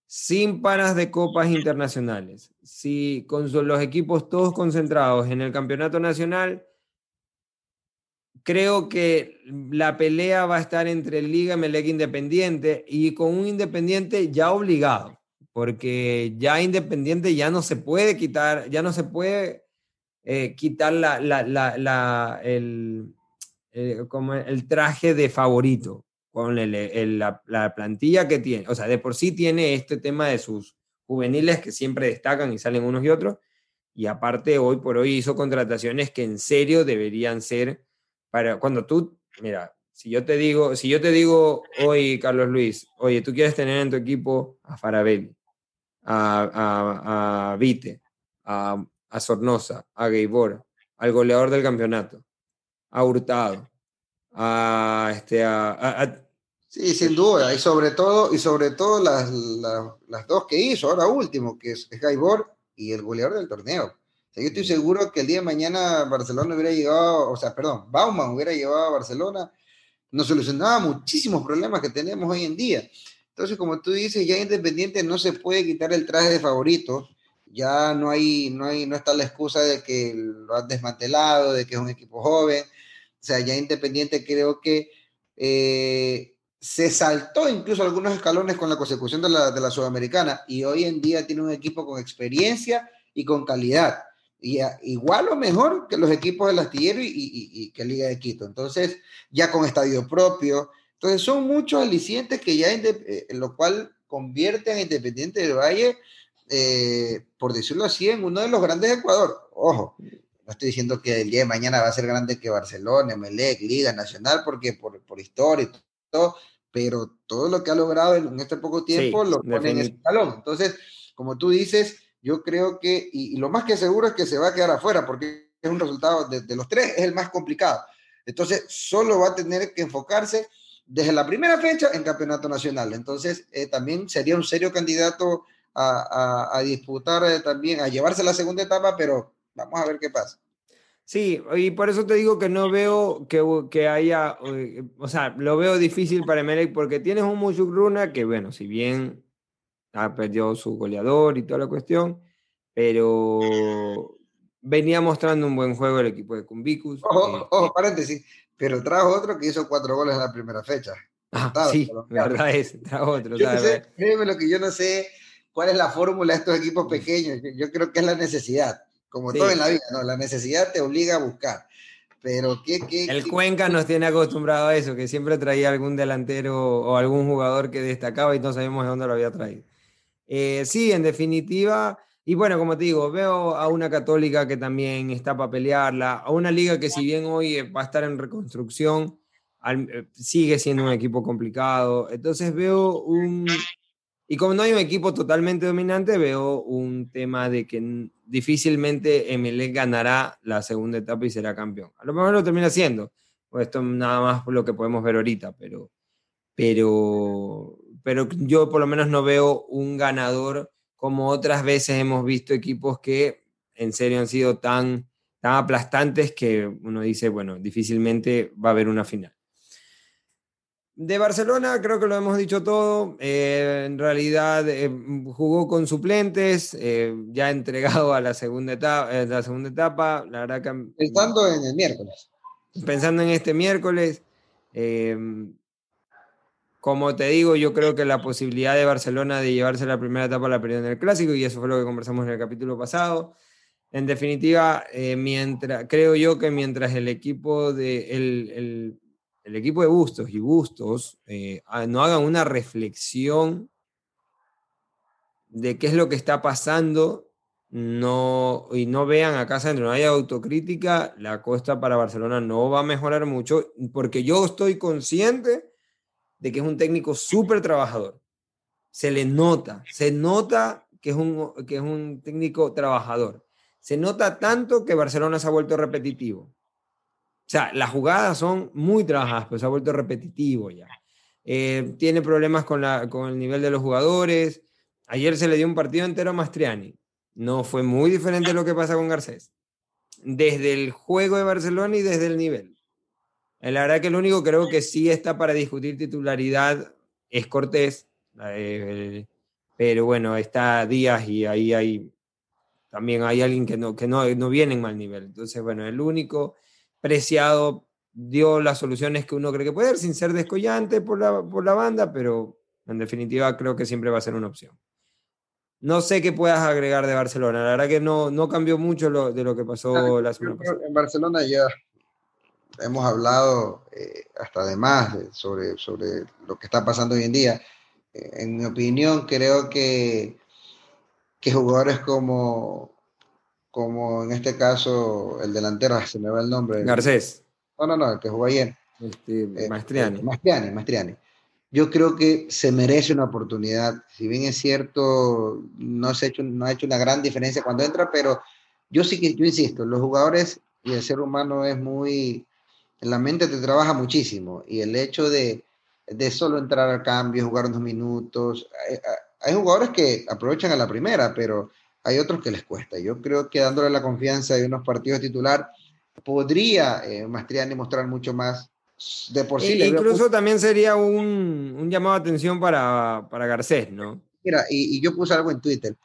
sin paras de copas internacionales, si con los equipos todos concentrados en el campeonato nacional, creo que la pelea va a estar entre Liga Melec Independiente y con un Independiente ya obligado, porque ya Independiente ya no se puede quitar, ya no se puede eh, quitar la, el, eh, como el traje de favorito con la, plantilla que tiene. O sea, de por sí tiene este tema de sus juveniles que siempre destacan y salen unos y otros. Y aparte, hoy por hoy hizo contrataciones que en serio deberían ser para cuando tú, mira, si yo te digo, si yo te digo hoy, Carlos Luis, oye, tú quieres tener en tu equipo a Farabelli, a, Vite, a, a Sornosa, a Gaibor, al goleador del campeonato, a Hurtado, a, este, a, Sí, sin duda, y sobre todo, y sobre todo las, las, dos que hizo, ahora último, que es Gaibor y el goleador del torneo. yo estoy seguro que el día de mañana Barcelona hubiera llegado, o sea, perdón, Bauman hubiera llevado a Barcelona, nos solucionaba muchísimos problemas que tenemos hoy en día. Entonces, como tú dices, ya Independiente no se puede quitar el traje de favorito, ya no hay, no hay, no está la excusa de que lo han desmantelado, de que es un equipo joven. O sea, ya Independiente creo que eh, se saltó incluso algunos escalones con la consecución de la, de la Sudamericana y hoy en día tiene un equipo con experiencia y con calidad. Y igual o mejor que los equipos del astillero y, y, y, que Liga de Quito. Entonces, ya con estadio propio. Entonces, son muchos alicientes que ya, eh, lo cual convierte a Independiente del Valle, eh, por decirlo así, en uno de los grandes de Ecuador. Ojo, no estoy diciendo que el día de mañana va a ser grande que Barcelona, Melec, Liga Nacional, porque por, por historia y todo, pero todo lo que ha logrado en este poco tiempo lo pone en ese salón. Entonces, como tú dices, yo creo que, y, lo más que seguro es que se va a quedar afuera, porque es un resultado de, los tres, es el más complicado. Entonces, solo va a tener que enfocarse desde la primera fecha en campeonato nacional. Entonces, eh, también sería un serio candidato a, a, disputar eh, también, a llevarse la segunda etapa, pero vamos a ver qué pasa. Sí, y por eso te digo que no veo que, que haya, eh, o sea, lo veo difícil para Emelec porque tienes un Mushukruna que, bueno, si bien ha perdido su goleador y toda la cuestión, pero venía mostrando un buen juego el equipo de Cumbicus. Ojo, eh, ojo, paréntesis, pero trajo otro que hizo cuatro goles en la primera fecha. Ah, sí, verdad es, trajo otro. Yo no sé, lo que yo no sé cuál es la fórmula de estos equipos pequeños, yo creo que es la necesidad como todo en la vida, ¿no? La necesidad te obliga a buscar. Pero ¿qué, qué El Cuenca nos tiene acostumbrado a eso, que siempre traía algún delantero o algún jugador que destacaba y no sabíamos de dónde lo había traído. Eh, sí, en definitiva, y bueno, como te digo, veo a una católica que también está para pelearla, a una liga que si bien hoy va a estar en reconstrucción, eh, sigue siendo un equipo complicado. Entonces veo un... Y como no hay un equipo totalmente dominante, veo un tema de que difícilmente MLE ganará la segunda etapa y será campeón. A lo mejor lo termina haciendo. Pues esto nada más lo que podemos ver ahorita, pero, pero, pero yo por lo menos no veo un ganador como otras veces hemos visto equipos que en serio han sido tan, tan aplastantes que uno dice, bueno, difícilmente va a haber una final. De Barcelona creo que lo hemos dicho todo. Eh, en realidad eh, jugó con suplentes, eh, ya entregado a la segunda etapa. la segunda etapa la verdad que, pensando en el miércoles. Pensando en este miércoles. como te digo, yo creo que la posibilidad de Barcelona de llevarse la primera etapa la perdió en el clásico y eso fue lo que conversamos en el capítulo pasado. En definitiva, mientras, creo yo que mientras el equipo de el el equipo de Bustos y Bustos eh, no hagan una reflexión de qué es lo que está pasando no, y no vean acá adentro, no haya autocrítica, la costa para Barcelona no va a mejorar mucho, porque yo estoy consciente de que es un técnico súper trabajador. Se le nota, se nota que es, un, que es un técnico trabajador. Se nota tanto que Barcelona se ha vuelto repetitivo. O sea, las jugadas son muy trabajadas, pero se ha vuelto repetitivo ya. Eh, tiene problemas con, la, con el nivel de los jugadores. Ayer se le dio un partido entero a Mastriani. No fue muy diferente lo que pasa con Garcés. Desde el juego de Barcelona y desde el nivel. Eh, la verdad que el único creo que sí está para discutir titularidad es Cortés. Pero bueno, está Díaz y ahí hay también hay alguien que no, que no, no viene en mal nivel. Entonces, bueno, el único Preciado dio las soluciones que uno cree que puede dar, sin ser descollante por la, por la banda, pero en definitiva creo que siempre va a ser una opción. No sé qué puedas agregar de Barcelona. La verdad que no, no cambió mucho lo, de lo que pasó la semana pasada. En Barcelona ya hemos hablado eh, hasta de más sobre, sobre lo que está pasando hoy en día. Eh, en mi opinión, creo que, que jugadores como, como en este caso el delantero, se me va el nombre. Garcés. No, no, no, el que jugó ayer. Este, eh, Mastriani. Mastriani, Mastriani. Yo creo que se merece una oportunidad. Si bien es cierto, no, se ha hecho, no ha hecho una gran diferencia cuando entra, pero yo sí que, yo insisto, los jugadores y el ser humano es muy, en la mente te trabaja muchísimo y el hecho de, de solo entrar al cambio, jugar unos minutos, hay, hay jugadores que aprovechan a la primera, pero hay otros que les cuesta. Yo creo que dándole la confianza de unos partidos titular, podría eh, Mastriani mostrar mucho más de por sí. E incluso también sería un, un, llamado de atención para, para Garcés, ¿no? Mira, y, y, yo puse algo en Twitter,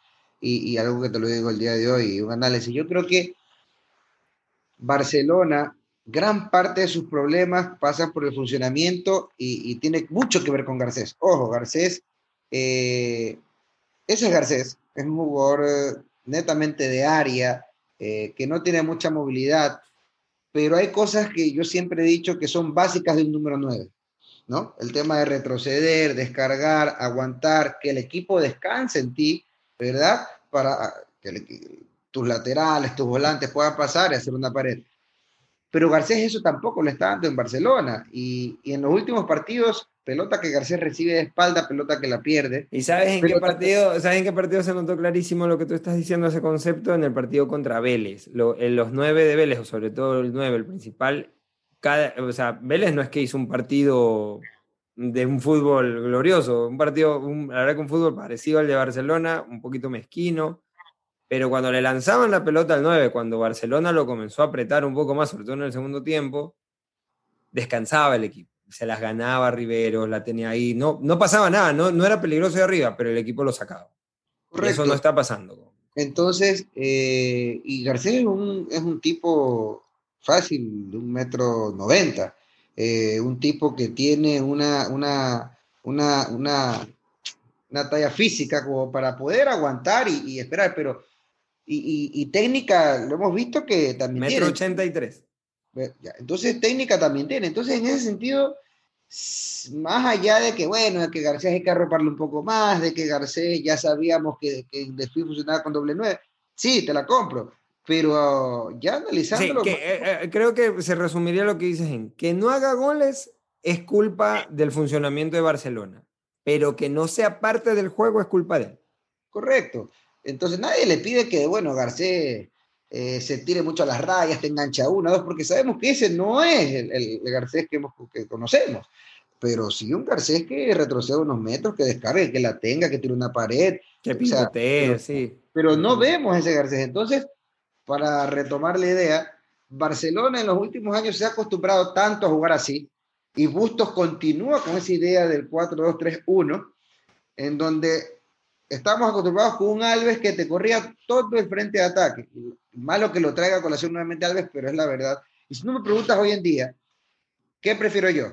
y, y, algo que te lo digo el día de hoy, un análisis. Yo creo que Barcelona, gran parte de sus problemas pasan por el funcionamiento y, y tiene mucho que ver con Garcés. Ojo, Garcés, eh, ese es Garcés, es un jugador netamente de área, eh, que no tiene mucha movilidad, pero hay cosas que yo siempre he dicho que son básicas de un número 9, ¿no? El tema de retroceder, descargar, aguantar, que el equipo descanse en ti, ¿verdad? Para que tus laterales, tus volantes puedan pasar y hacer una pared. Pero Garcés eso tampoco lo está dando en Barcelona y en los últimos partidos pelota que García recibe de espalda, pelota que la pierde. ¿Y sabes en, qué partido, ¿sabes en qué partido se notó clarísimo lo que tú estás diciendo, ese concepto? En el partido contra Vélez. en los nueve de Vélez, o sobre todo el nueve, el principal, cada, o sea, Vélez no es que hizo un partido de un fútbol glorioso, un partido, un, la verdad que un fútbol parecido al de Barcelona, un poquito mezquino, pero cuando le lanzaban la pelota al 9, cuando Barcelona lo comenzó a apretar un poco más, sobre todo en el segundo tiempo, descansaba el equipo se las ganaba Rivero, la tenía ahí, no, no pasaba nada, no, no era peligroso de arriba, pero el equipo lo sacaba. Eso no está pasando. Entonces, eh, y García es un, es un, tipo fácil, de un metro noventa, eh, un tipo que tiene una, una, una, una, una talla física como para poder aguantar y, y esperar, pero Y, técnica, lo hemos visto que también Metro tiene. 83. Entonces técnica también tiene. Entonces en ese sentido, más allá de que, bueno, de que Garcés hay que arroparle un poco más, de que Garcés ya sabíamos que, que el funcionaba con doble nueve, sí, te la compro. Pero ya analizándolo. Sí, eh, eh, creo que se resumiría lo que dices en que no haga goles es culpa del funcionamiento de Barcelona, pero que no sea parte del juego es culpa de él. Correcto. Entonces nadie le pide que, bueno, Garcés eh, se tire mucho a las rayas, te engancha una, dos, porque sabemos que ese no es el, Garcés que, que conocemos. Pero sí un Garcés que retroceda unos metros, que descargue, que la tenga, que tire una pared. Que pivotee, sí. Pero no vemos ese Garcés. Entonces, para retomar la idea, Barcelona en los últimos años se ha acostumbrado tanto a jugar así, y Bustos continúa con esa idea del 4-2-3-1, en donde estamos acostumbrados con un Alves que te corría todo el frente de ataque. Malo que lo traiga a colación nuevamente Alves, pero es la verdad. Y si no me preguntas hoy en día, ¿qué prefiero yo?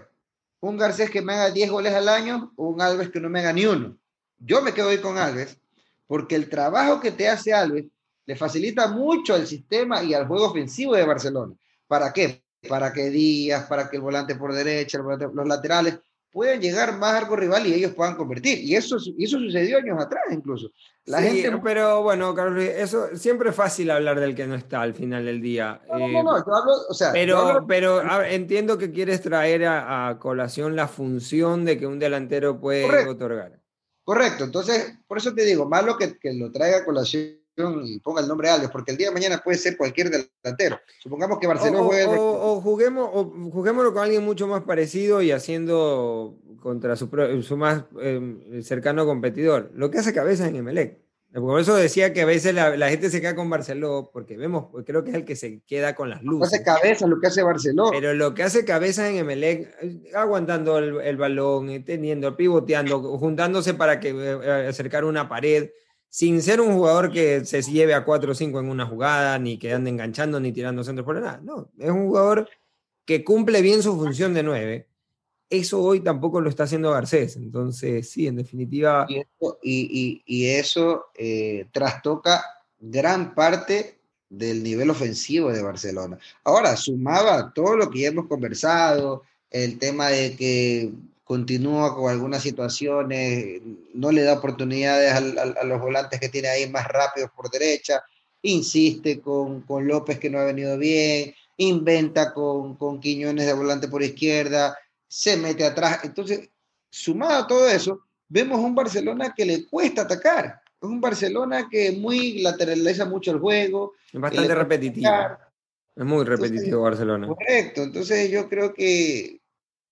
¿Un Garcés que me haga 10 goles al año o un Alves que no me haga ni uno? Yo me quedo hoy con Alves porque el trabajo que te hace Alves le facilita mucho al sistema y al juego ofensivo de Barcelona. ¿Para qué? Para que Díaz, para que el volante por derecha, los laterales pueden llegar más algo rival y ellos puedan convertir. Y eso, eso sucedió años atrás incluso. La gente... Pero bueno, Carlos, eso siempre es fácil hablar del que no está al final del día. No, no, no, yo hablo, o sea, pero, pero entiendo que quieres traer a, colación la función de que un delantero puede otorgar. Correcto, entonces, por eso te digo, malo que, que lo traiga a colación y ponga el nombre Alves, porque el día de mañana puede ser cualquier delantero. Supongamos que Barcelona o, juegue... O, juguemos, o juguémoslo con alguien mucho más parecido y haciendo contra su, su más em, cercano competidor. Lo que hace cabeza en Emelec. Por eso decía que a veces la, gente se queda con Barcelona, porque vemos, creo que es el que se queda con las luces. Lo que hace cabeza lo que hace Barcelona. Pero lo que hace cabeza en Emelec, aguantando el, el balón, teniendo, pivoteando, juntándose para que eh, acercar una pared sin ser un jugador que se lleve a 4 o 5 en una jugada, ni que ande enganchando, ni tirando centros por nada. No, es un jugador que cumple bien su función de 9. Eso hoy tampoco lo está haciendo Garcés. Entonces, sí, en definitiva. Y eso, eh, trastoca gran parte del nivel ofensivo de Barcelona. Ahora, sumaba todo lo que ya hemos conversado, el tema de que continúa con algunas situaciones, no le da oportunidades a, los volantes que tiene ahí más rápidos por derecha, insiste con, López que no ha venido bien, inventa con, con Quiñones de volante por izquierda, se mete atrás. Entonces, sumado a todo eso, vemos un Barcelona que le cuesta atacar. Es un Barcelona que muy lateraliza mucho el juego. Es bastante repetitivo. Es muy repetitivo Barcelona. Correcto. Entonces yo creo que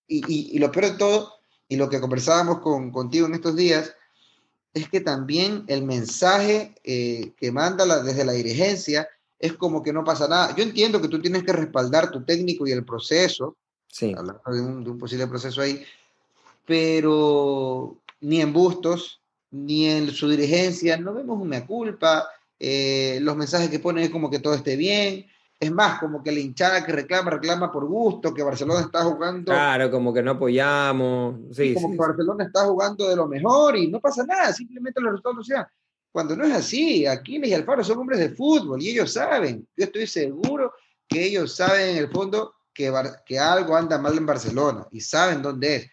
y, lo peor de todo, y lo que conversábamos con, contigo en estos días, es que también el mensaje eh, que manda la, desde la dirigencia es como que no pasa nada. Yo entiendo que tú tienes que respaldar tu técnico y el proceso, sí. hablando de un, posible proceso ahí, pero ni en Bustos, ni en su dirigencia, no vemos una culpa, eh, los mensajes que ponen es como que todo esté bien, es más, como que la hinchada que reclama, reclama por gusto, que Barcelona está jugando. Claro, como que no apoyamos. Sí, como que Barcelona está jugando de lo mejor y no pasa nada, simplemente los resultados no sean. Cuando no es así, Aquiles y Alfaro son hombres de fútbol y ellos saben. Yo estoy seguro que ellos saben en el fondo que, que algo anda mal en Barcelona y saben dónde es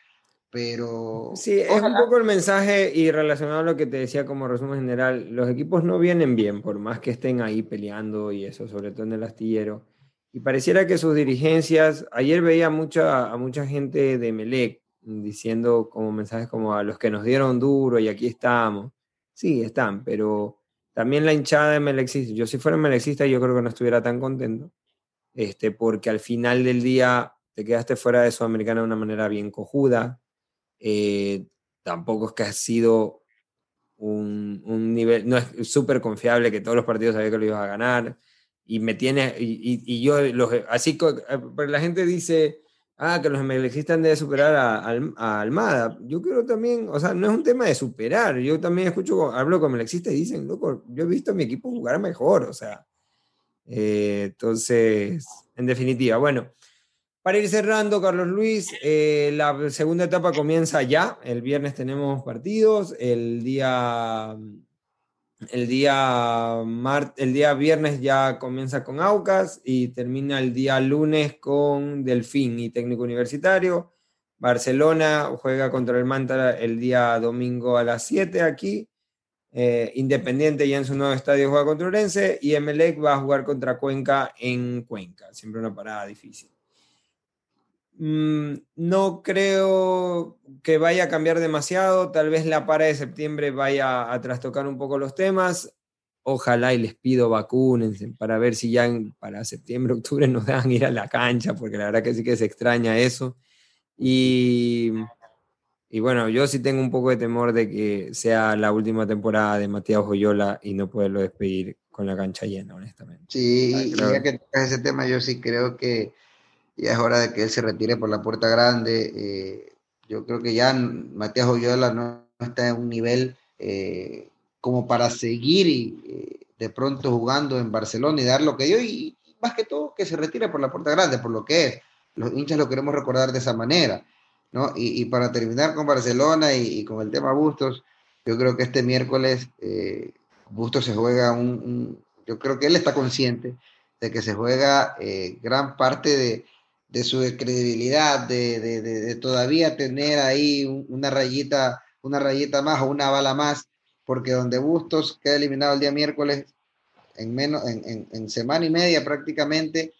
pero... Sí, es un poco el mensaje y relacionado a lo que te decía como resumen general, los equipos no vienen bien, por más que estén ahí peleando y eso, sobre todo en el astillero. Y pareciera que sus dirigencias, ayer veía mucha, a mucha gente de Melec diciendo como mensajes como a los que nos dieron duro y aquí estamos. Sí, están, pero también la hinchada de Melexista, yo si fuera Melexista yo creo que no estuviera tan contento, este, porque al final del día te quedaste fuera de Sudamericana de una manera bien cojuda, eh, tampoco es que ha sido un, nivel, no es súper confiable que todos los partidos sabía que lo ibas a ganar. Y me tiene, y, yo, los, así, eh, la gente dice, ah, que los melexistas han de superar a, Almada. Yo creo también, o sea, no es un tema de superar. Yo también escucho, hablo con melexistas y dicen, loco, yo he visto a mi equipo jugar mejor, o sea. Eh, entonces, en definitiva, bueno, para ir cerrando, Carlos Luis, eh, la segunda etapa comienza ya. El viernes tenemos partidos. El día, El día, el día viernes ya comienza con Aucas y termina el día lunes con Delfín y Técnico Universitario. Barcelona juega contra el Manta el día domingo a las 7 aquí. Eh, Independiente ya en su nuevo estadio juega contra Urense y Emelec va a jugar contra Cuenca en Cuenca. Siempre una parada difícil. Mm, no creo que vaya a cambiar demasiado. Tal vez la para de septiembre vaya a trastocar un poco los temas. Ojalá y les pido vacúnense para ver si ya para septiembre, octubre nos dejan ir a la cancha, porque la verdad que sí que se extraña eso. Y, y bueno, yo sí tengo un poco de temor de que sea la última temporada de Matías Joyola y no poderlo despedir con la cancha llena, honestamente. Sí, y ya que tocas ese tema, yo sí creo que ya es hora de que él se retire por la puerta grande. Eh, yo creo que ya Matías Oyola no, está en un nivel eh, como para seguir y, eh, de pronto jugando en Barcelona y dar lo que dio y, más que todo que se retire por la puerta grande, por lo que es. Los hinchas lo queremos recordar de esa manera. ¿no? Y, para terminar con Barcelona y, con el tema Bustos, yo creo que este miércoles Bustos se juega un, Yo creo que él está consciente de que se juega gran parte de, de su credibilidad, de, de, de, todavía tener ahí una rayita, una rayita más o una bala más, porque donde Bustos queda eliminado el día miércoles, en, menos, en, en, semana y media prácticamente,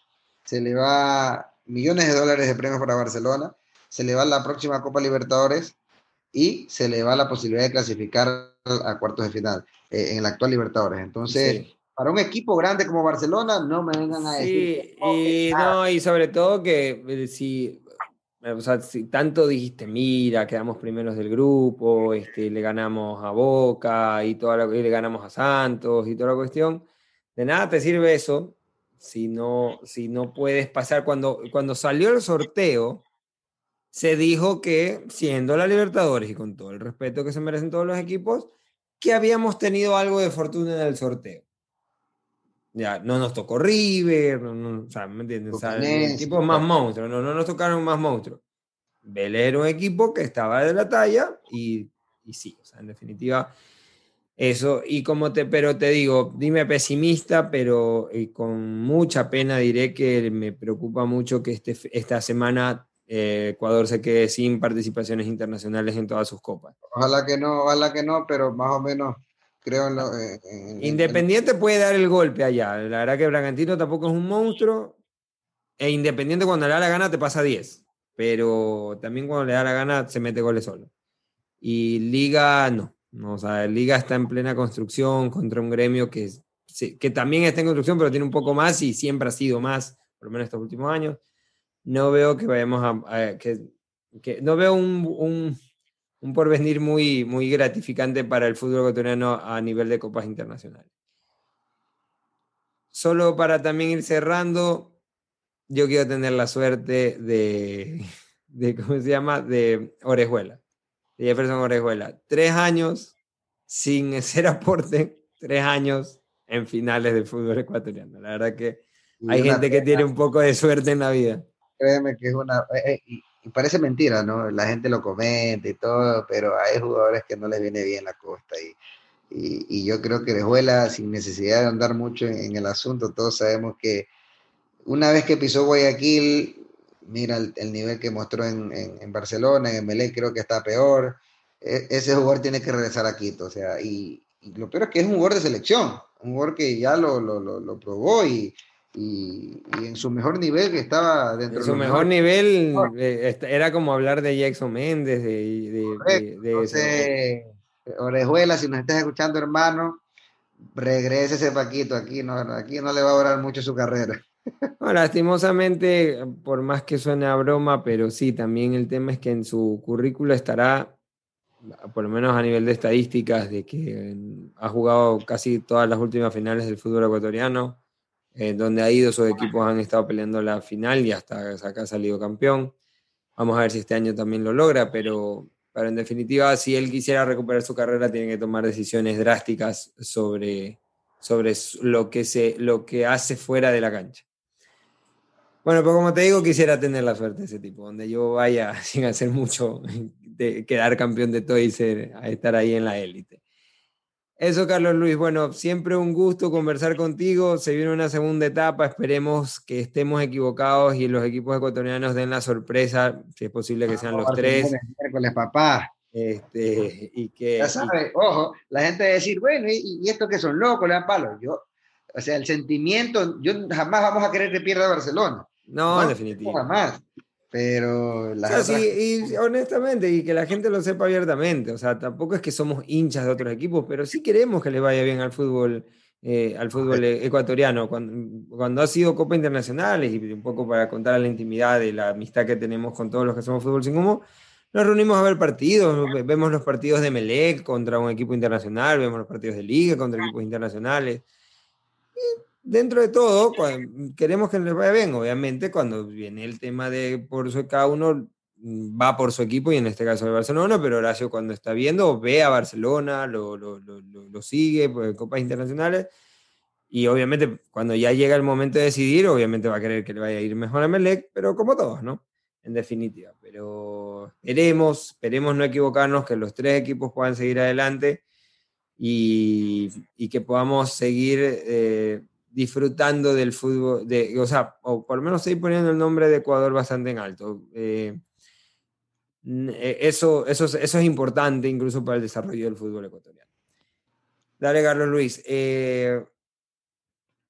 se le va millones de dólares de premios para Barcelona, se le va la próxima Copa Libertadores y se le va la posibilidad de clasificar a cuartos de final eh, en la actual Libertadores. Entonces, para un equipo grande como Barcelona, no me vengan a decir. Sí, y, no, y sobre todo que eh, si, o sea, si tanto dijiste, mira, quedamos primeros del grupo, este, le ganamos a Boca y, toda la, y le ganamos a Santos y toda la cuestión, de nada te sirve eso si no, si no puedes pasar. Cuando, cuando salió el sorteo, se dijo que siendo la Libertadores y con todo el respeto que se merecen todos los equipos, que habíamos tenido algo de fortuna en el sorteo. Ya, no nos tocó River, no, o sea, ¿me entiendes? O sea, equipos más monstruos, no, no nos tocaron más monstruos. Vélez era un equipo que estaba de la talla y, y sí, o sea, en definitiva, eso. Y como te, pero te digo, dime pesimista, pero con mucha pena diré que me preocupa mucho que este, esta semana eh, Ecuador se quede sin participaciones internacionales en todas sus copas. Ojalá que no, ojalá que no, pero más o menos creo Independiente puede dar el golpe allá. La verdad que Bragantino tampoco es un monstruo. E Independiente cuando le da la gana te pasa 10. Pero también cuando le da la gana se mete goles solo. Y Liga no. no o sea, Liga está en plena construcción contra un gremio que, que también está en construcción, pero tiene un poco más y siempre ha sido más, por lo menos estos últimos años. No veo que vayamos a. que, no veo un porvenir muy, muy gratificante para el fútbol ecuatoriano a nivel de copas internacionales. Solo para también ir cerrando, yo quiero tener la suerte de, de ¿cómo se llama? De Orejuela, de Jefferson Orejuela. Tres años sin ser aporte, tres años en finales del fútbol ecuatoriano. La verdad que hay gente que tiene un poco de suerte en la vida. Créeme que es una... Eh, eh, y parece mentira, ¿no? La gente lo comenta y todo, pero hay jugadores que no les viene bien la costa. Y, y, yo creo que Orejuela, sin necesidad de andar mucho en, el asunto, todos sabemos que una vez que pisó Guayaquil, mira el, nivel que mostró en, en, Barcelona, en Melé creo que está peor. E, ese jugador tiene que regresar a Quito, o sea, y, lo peor es que es un jugador de selección, un jugador que ya lo, lo, lo, lo probó y, y, en su mejor nivel que estaba dentro en su mejor nivel eh, era como hablar de Jackson Méndez de, de, Orejuela si nos estás escuchando hermano regrese ese Paquito aquí no, aquí no le va a durar mucho su carrera. Lastimosamente por más que suene a broma pero sí también el tema es que en su currículo estará por lo menos a nivel de estadísticas de que ha jugado casi todas las últimas finales del fútbol ecuatoriano eh, donde ha ido, sus equipos han estado peleando la final y hasta acá ha salido campeón. Vamos a ver si este año también lo logra, pero, pero en definitiva, si él quisiera recuperar su carrera, tiene que tomar decisiones drásticas sobre, sobre lo, que se, lo que hace fuera de la cancha. Bueno, pues como te digo, quisiera tener la suerte de ese tipo, donde yo vaya sin hacer mucho, de quedar campeón de todo y ser, a estar ahí en la élite. Eso, Carlos Luis. Bueno, siempre un gusto conversar contigo. Se viene una segunda etapa. Esperemos que estemos equivocados y los equipos ecuatorianos den la sorpresa, si es posible que sean los tres. Miércoles, papá. Este, y que, ya sabes, ojo, la gente va a decir, bueno, ¿y, y estos que son locos le dan palos? Yo, o sea, el sentimiento, yo jamás vamos a querer que pierda Barcelona. No, en definitiva. Jamás. Pero la o sea, sí, y honestamente, y que la gente lo sepa abiertamente, o sea, tampoco es que somos hinchas de otros equipos, pero sí queremos que le vaya bien al fútbol, eh, al fútbol ecuatoriano. Cuando, cuando ha sido Copa Internacionales, y un poco para contar la intimidad y la amistad que tenemos con todos los que somos fútbol sin humo, nos reunimos a ver partidos, vemos los partidos de Melec contra un equipo internacional, vemos los partidos de Liga contra equipos internacionales. Y dentro de todo, queremos que les vaya bien, obviamente, cuando viene el tema de por su cada uno va por su equipo y en este caso de Barcelona, pero Horacio cuando está viendo ve a Barcelona, lo, lo, lo, lo sigue por copas internacionales y obviamente cuando ya llega el momento de decidir, obviamente va a querer que le vaya a ir mejor a Melec, pero como todos, ¿no? En definitiva, pero esperemos, esperemos no equivocarnos, que los tres equipos puedan seguir adelante y, y que podamos seguir eh, disfrutando del fútbol, de, o sea, o por lo menos estoy poniendo el nombre de Ecuador bastante en alto. Eh, eh, eso, eso, eso es importante incluso para el desarrollo del fútbol ecuatoriano. Dale, Carlos Luis. Eh,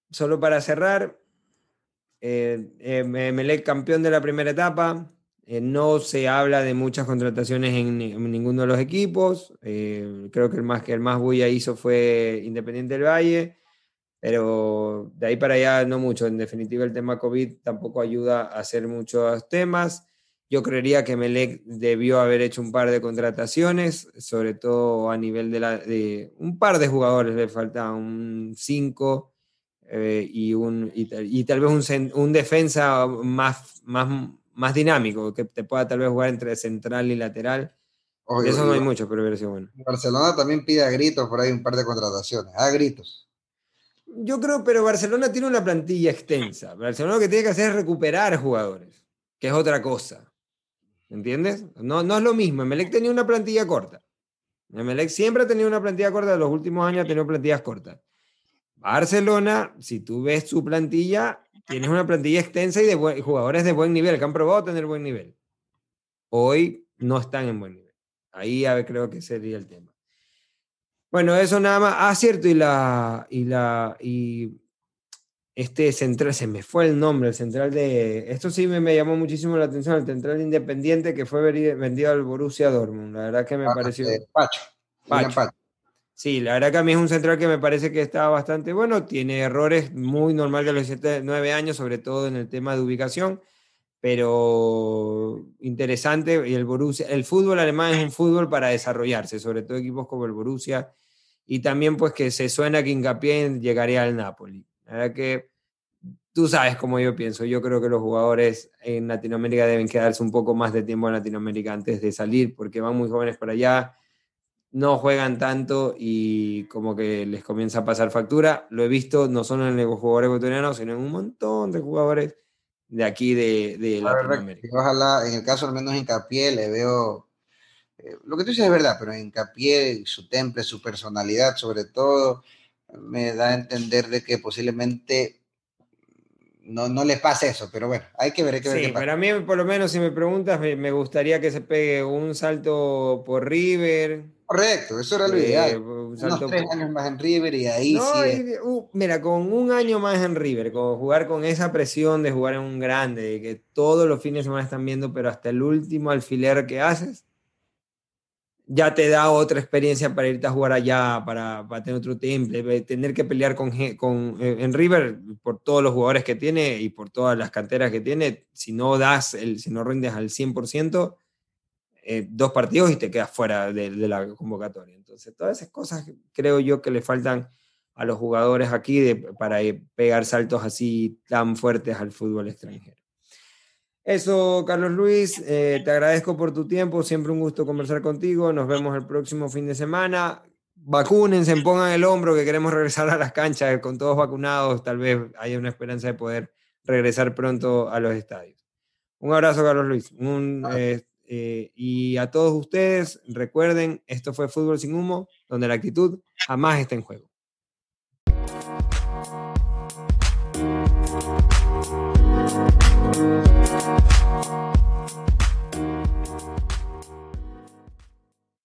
solo para cerrar, eh, Melec campeón de la primera etapa. no se habla de muchas contrataciones en, en ninguno de los equipos. creo que el más que el más bulla hizo fue Independiente del Valle pero de ahí para allá no mucho. En definitiva, el tema COVID tampoco ayuda a hacer muchos temas. Yo creería que Melec debió haber hecho un par de contrataciones, sobre todo a nivel de, la, de un par de jugadores, le falta un 5 eh, y, un, y, tal vez un, un defensa más, más, más dinámico, que te pueda tal vez jugar entre central y lateral. eso no hay mucho, pero hubiera sido bueno. Barcelona también pide a gritos por ahí un par de contrataciones, a gritos. Yo creo, pero Barcelona tiene una plantilla extensa. Barcelona lo que tiene que hacer es recuperar jugadores, que es otra cosa. ¿Entiendes? No, no es lo mismo. Emelec tenía una plantilla corta. Emelec siempre ha tenido una plantilla corta, en los últimos años ha tenido plantillas cortas. Barcelona, si tú ves su plantilla, tienes una plantilla extensa y de jugadores de buen nivel, que han probado tener buen nivel. Hoy no están en buen nivel. Ahí creo que sería el tema. Bueno, eso nada más. Ah, cierto, y la. Y la. Y este central, se me fue el nombre, el central de. Esto sí me, llamó muchísimo la atención, el central independiente que fue vendido al Borussia Dortmund. La verdad que me ah, pareció. Eh, Pacho. Pacho. Sí, la verdad que a mí es un central que me parece que está bastante bueno. Tiene errores muy normales de los 7, 9 años, sobre todo en el tema de ubicación pero interesante. Y el Borussia, el fútbol alemán es un fútbol para desarrollarse, sobre todo equipos como el Borussia y también pues que se suena que hincapié llegaría al Napoli. La verdad que tú sabes cómo yo pienso, yo creo que los jugadores en Latinoamérica deben quedarse un poco más de tiempo en Latinoamérica antes de salir, porque van muy jóvenes para allá, no juegan tanto y como que les comienza a pasar factura. Lo he visto no solo en los jugadores ecuatorianos, sino en un montón de jugadores de aquí de, de Latinoamérica. Ojalá, en el caso al menos hincapié, le veo eh, lo que tú dices es verdad, pero hincapié, su temple, su personalidad, sobre todo, me da a entender de que posiblemente no, no le pase eso, pero bueno, hay que ver, hay que ver. Sí, para mí, por lo menos, si me preguntas, me, gustaría que se pegue un salto por River. Correcto, eso era lo eh, ideal. Unos tres años más en River y ahí sí. Uh, mira, con un año más en River, con jugar con esa presión de jugar en un grande, de que todos los fines de semana están viendo, pero hasta el último alfiler que haces, ya te da otra experiencia para irte a jugar allá, para, para tener otro temple, tener que pelear con, con, eh, en River por todos los jugadores que tiene y por todas las canteras que tiene, si no das, el, si no rindes al 100%, eh, dos partidos y te quedas fuera de, de, la convocatoria. Entonces, todas esas cosas creo yo que le faltan a los jugadores aquí de, para eh, pegar saltos así tan fuertes al fútbol extranjero. Eso, Carlos Luis, eh, te agradezco por tu tiempo, siempre un gusto conversar contigo, nos vemos el próximo fin de semana. Vacúnense, pongan el hombro que queremos regresar a las canchas con todos vacunados, tal vez haya una esperanza de poder regresar pronto a los estadios. Un abrazo, Carlos Luis. Un, eh, Eh, y a todos ustedes, recuerden, esto fue Fútbol sin Humo, donde la actitud jamás está en juego.